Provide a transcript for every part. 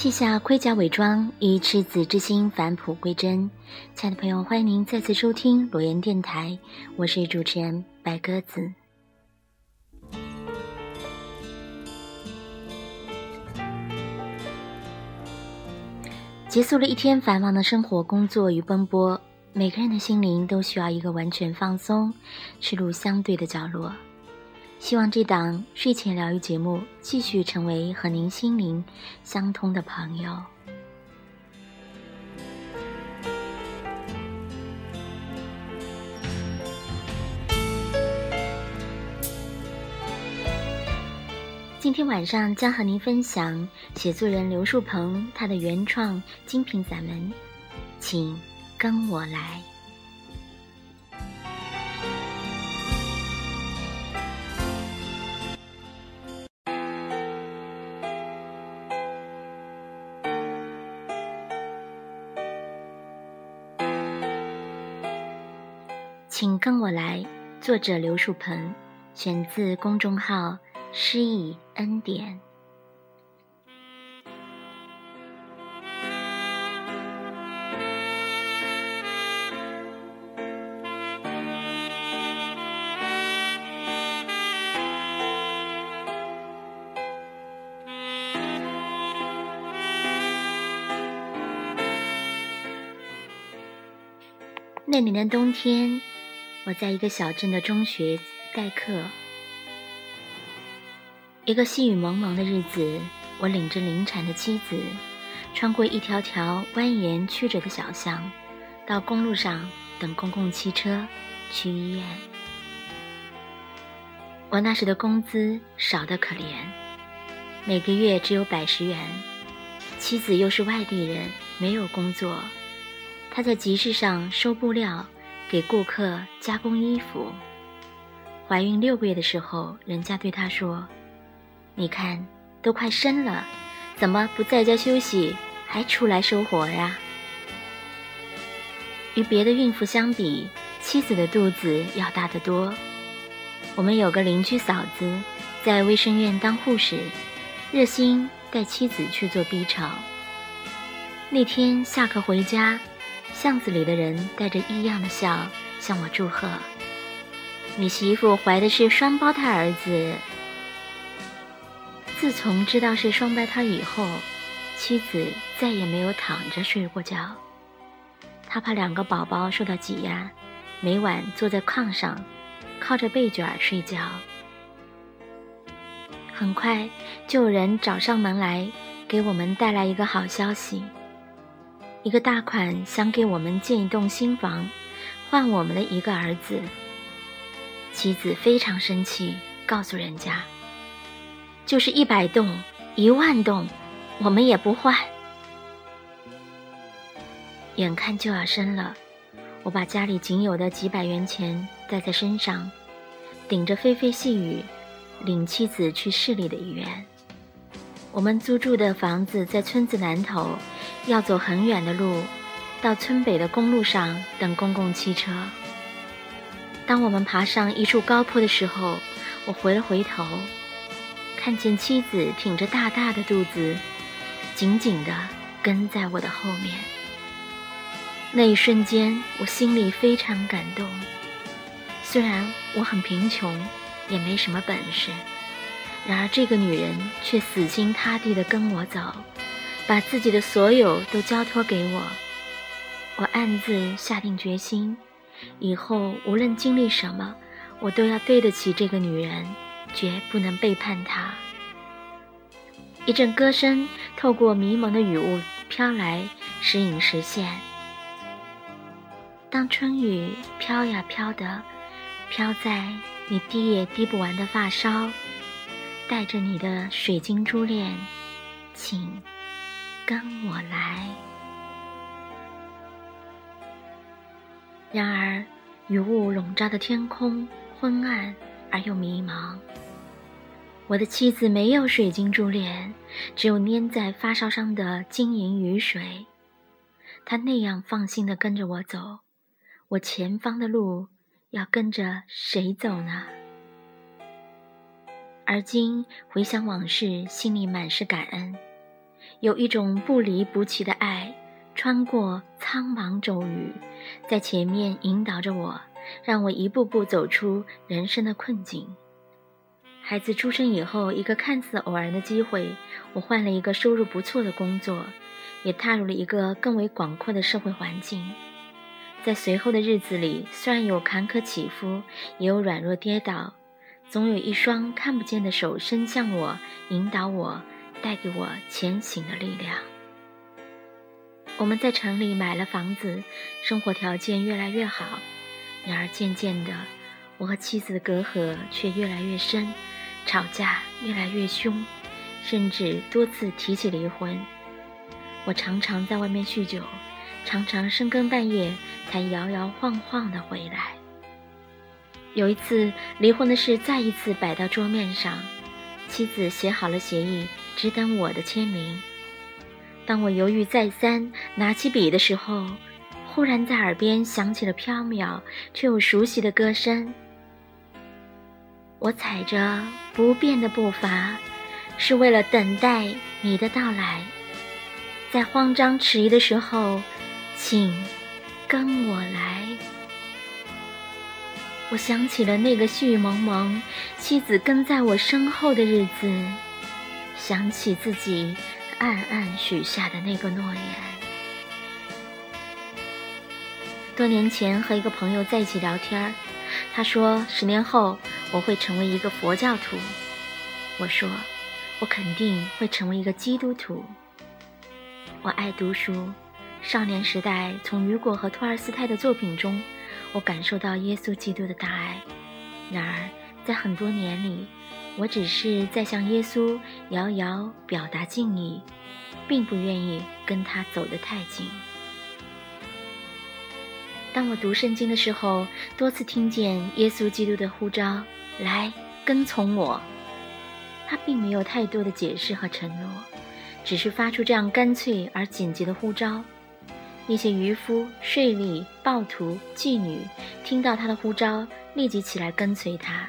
卸下盔甲伪装，以赤子之心返璞归真。亲爱的朋友，欢迎您再次收听裸言电台，我是主持人白鸽子。结束了一天繁忙的生活、工作与奔波，每个人的心灵都需要一个完全放松、赤露相对的角落。希望这档睡前疗愈节目继续成为和您心灵相通的朋友。今天晚上将和您分享写作人刘树鹏他的原创精品散文，请跟我来。跟我来。作者刘树鹏，选自公众号“诗意恩典”。那年的冬天。我在一个小镇的中学代课。一个细雨蒙蒙的日子，我领着临产的妻子，穿过一条条蜿蜒曲折的小巷，到公路上等公共汽车去医院。我那时的工资少得可怜，每个月只有百十元。妻子又是外地人，没有工作，她在集市上收布料。给顾客加工衣服。怀孕六个月的时候，人家对她说：“你看，都快生了，怎么不在家休息，还出来收活呀？”与别的孕妇相比，妻子的肚子要大得多。我们有个邻居嫂子，在卫生院当护士，热心带妻子去做 B 超。那天下课回家。巷子里的人带着异样的笑向我祝贺：“你媳妇怀的是双胞胎儿子。”自从知道是双胞胎以后，妻子再也没有躺着睡过觉。他怕两个宝宝受到挤压，每晚坐在炕上，靠着被卷睡觉。很快就有人找上门来，给我们带来一个好消息。一个大款想给我们建一栋新房，换我们的一个儿子。妻子非常生气，告诉人家：“就是一百栋、一万栋，我们也不换。”眼看就要生了，我把家里仅有的几百元钱带在身上，顶着霏霏细雨，领妻子去市里的医院。我们租住的房子在村子南头，要走很远的路，到村北的公路上等公共汽车。当我们爬上一处高坡的时候，我回了回头，看见妻子挺着大大的肚子，紧紧地跟在我的后面。那一瞬间，我心里非常感动。虽然我很贫穷，也没什么本事。然而，这个女人却死心塌地地跟我走，把自己的所有都交托给我。我暗自下定决心，以后无论经历什么，我都要对得起这个女人，绝不能背叛她。一阵歌声透过迷蒙的雨雾飘来，时隐时现。当春雨飘呀飘的，飘在你滴也滴不完的发梢。带着你的水晶珠链，请跟我来。然而，雨雾笼罩的天空昏暗而又迷茫。我的妻子没有水晶珠链，只有粘在发梢上的晶莹雨水。她那样放心的跟着我走，我前方的路要跟着谁走呢？而今回想往事，心里满是感恩。有一种不离不弃的爱，穿过苍茫骤雨，在前面引导着我，让我一步步走出人生的困境。孩子出生以后，一个看似偶然的机会，我换了一个收入不错的工作，也踏入了一个更为广阔的社会环境。在随后的日子里，虽然有坎坷起伏，也有软弱跌倒，总有一双看不见的手伸向我，引导我，带给我前行的力量。我们在城里买了房子，生活条件越来越好。然而渐渐的，我和妻子的隔阂却越来越深，吵架越来越凶，甚至多次提起离婚。我常常在外面酗酒。常常深更半夜才摇摇晃晃地回来。有一次，离婚的事再一次摆到桌面上，妻子写好了协议，只等我的签名。当我犹豫再三，拿起笔的时候，忽然在耳边响起了飘渺却又熟悉的歌声。我踩着不变的步伐，是为了等待你的到来。在慌张迟疑的时候。请跟我来。我想起了那个絮雨蒙蒙，妻子跟在我身后的日子，想起自己暗暗许下的那个诺言。多年前和一个朋友在一起聊天他说十年后我会成为一个佛教徒。我说我肯定会成为一个基督徒。我爱读书。少年时代，从雨果和托尔斯泰的作品中，我感受到耶稣基督的大爱。然而，在很多年里，我只是在向耶稣遥遥表达敬意，并不愿意跟他走得太近。当我读圣经的时候，多次听见耶稣基督的呼召：“来跟从我。”他并没有太多的解释和承诺，只是发出这样干脆而紧急的呼召。那些渔夫、税吏、暴徒、妓女，听到他的呼召，立即起来跟随他。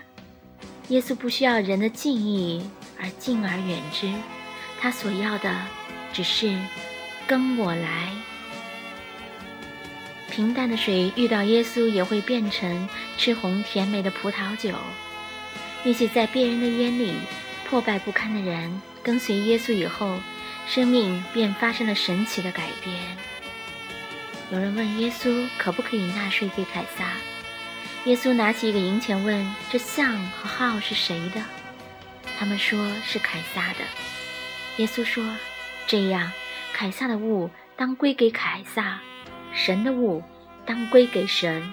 耶稣不需要人的敬意而敬而远之，他所要的只是跟我来。平淡的水遇到耶稣也会变成赤红甜美的葡萄酒。那些在别人的眼里破败不堪的人，跟随耶稣以后，生命便发生了神奇的改变。有人问耶稣可不可以纳税给凯撒？耶稣拿起一个银钱问：“这像和号是谁的？”他们说是凯撒的。耶稣说：“这样，凯撒的物当归给凯撒，神的物当归给神。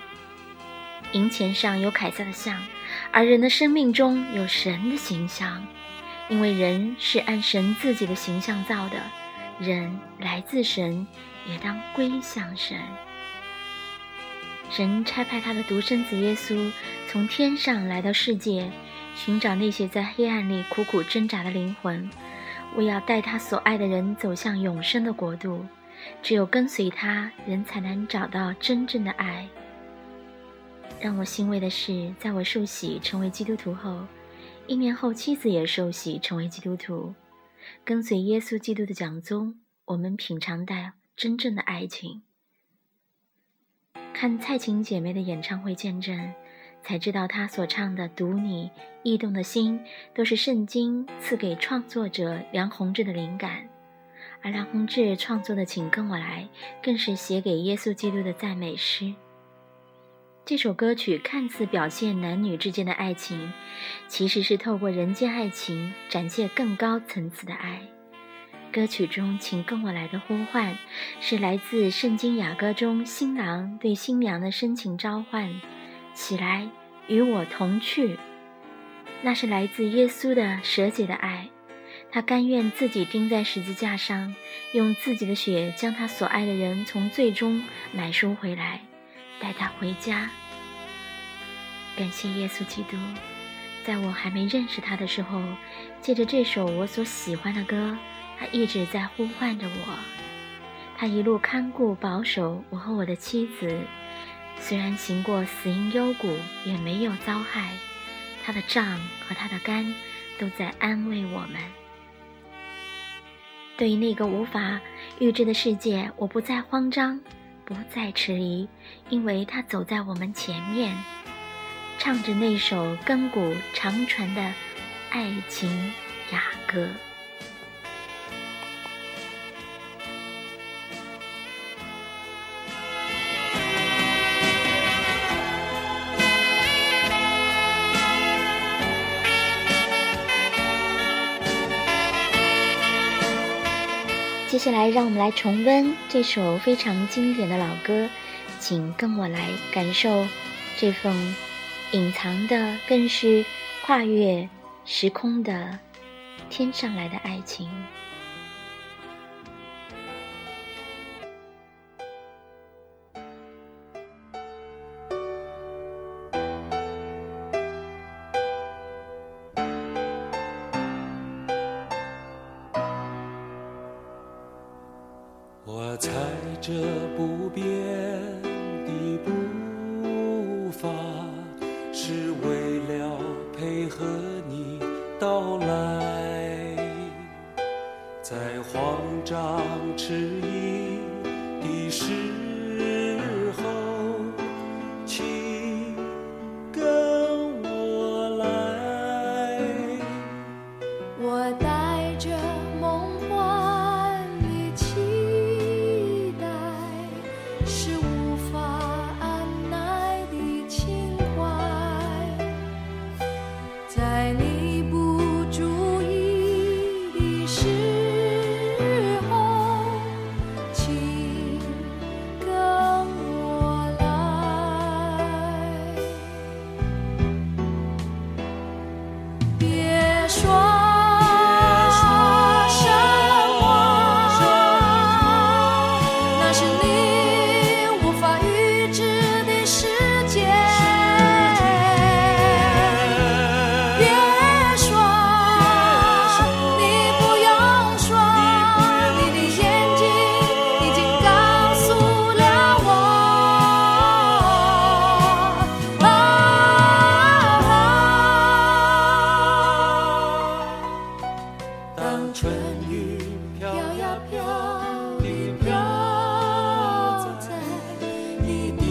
银钱上有凯撒的像，而人的生命中有神的形象，因为人是按神自己的形象造的，人来自神。”也当归向神。神差派他的独生子耶稣从天上来到世界，寻找那些在黑暗里苦苦挣扎的灵魂，为要带他所爱的人走向永生的国度。只有跟随他，人才能找到真正的爱。让我欣慰的是，在我受洗成为基督徒后，一年后妻子也受洗成为基督徒，跟随耶稣基督的讲宗，我们品尝到。真正的爱情。看蔡琴姐妹的演唱会见证，才知道她所唱的《读你》《异动的心》都是圣经赐给创作者梁鸿志的灵感，而梁鸿志创作的《请跟我来》更是写给耶稣基督的赞美诗。这首歌曲看似表现男女之间的爱情，其实是透过人间爱情展现更高层次的爱。歌曲中“请跟我来”的呼唤，是来自《圣经雅歌》中新郎对新娘的深情召唤：“起来，与我同去。”那是来自耶稣的舍己的爱，他甘愿自己钉在十字架上，用自己的血将他所爱的人从最终买赎回来，带他回家。感谢耶稣基督，在我还没认识他的时候，借着这首我所喜欢的歌。他一直在呼唤着我，他一路看顾保守我和我的妻子，虽然行过死荫幽谷，也没有遭害。他的杖和他的肝都在安慰我们。对于那个无法预知的世界，我不再慌张，不再迟疑，因为他走在我们前面，唱着那首亘古长传的爱情雅歌。接下来，让我们来重温这首非常经典的老歌，请跟我来感受这份隐藏的，更是跨越时空的天上来的爱情。着不变的步伐，是为了配合你到来。在慌张迟疑的时在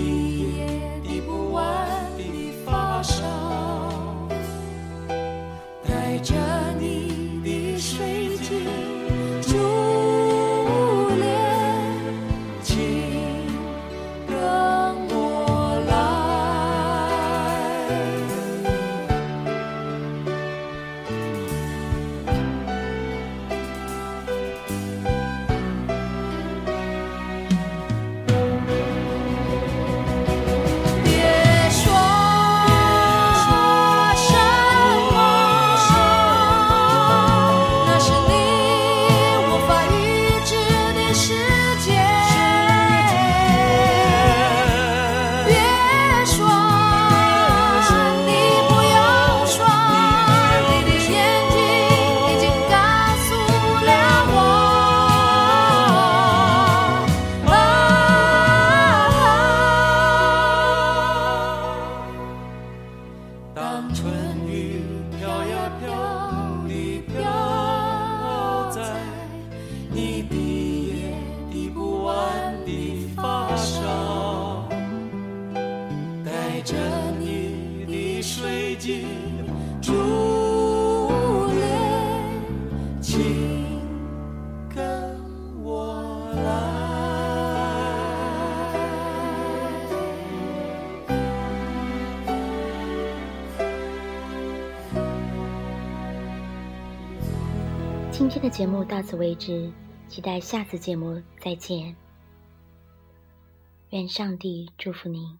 今天的节目到此为止，期待下次节目再见。愿上帝祝福您。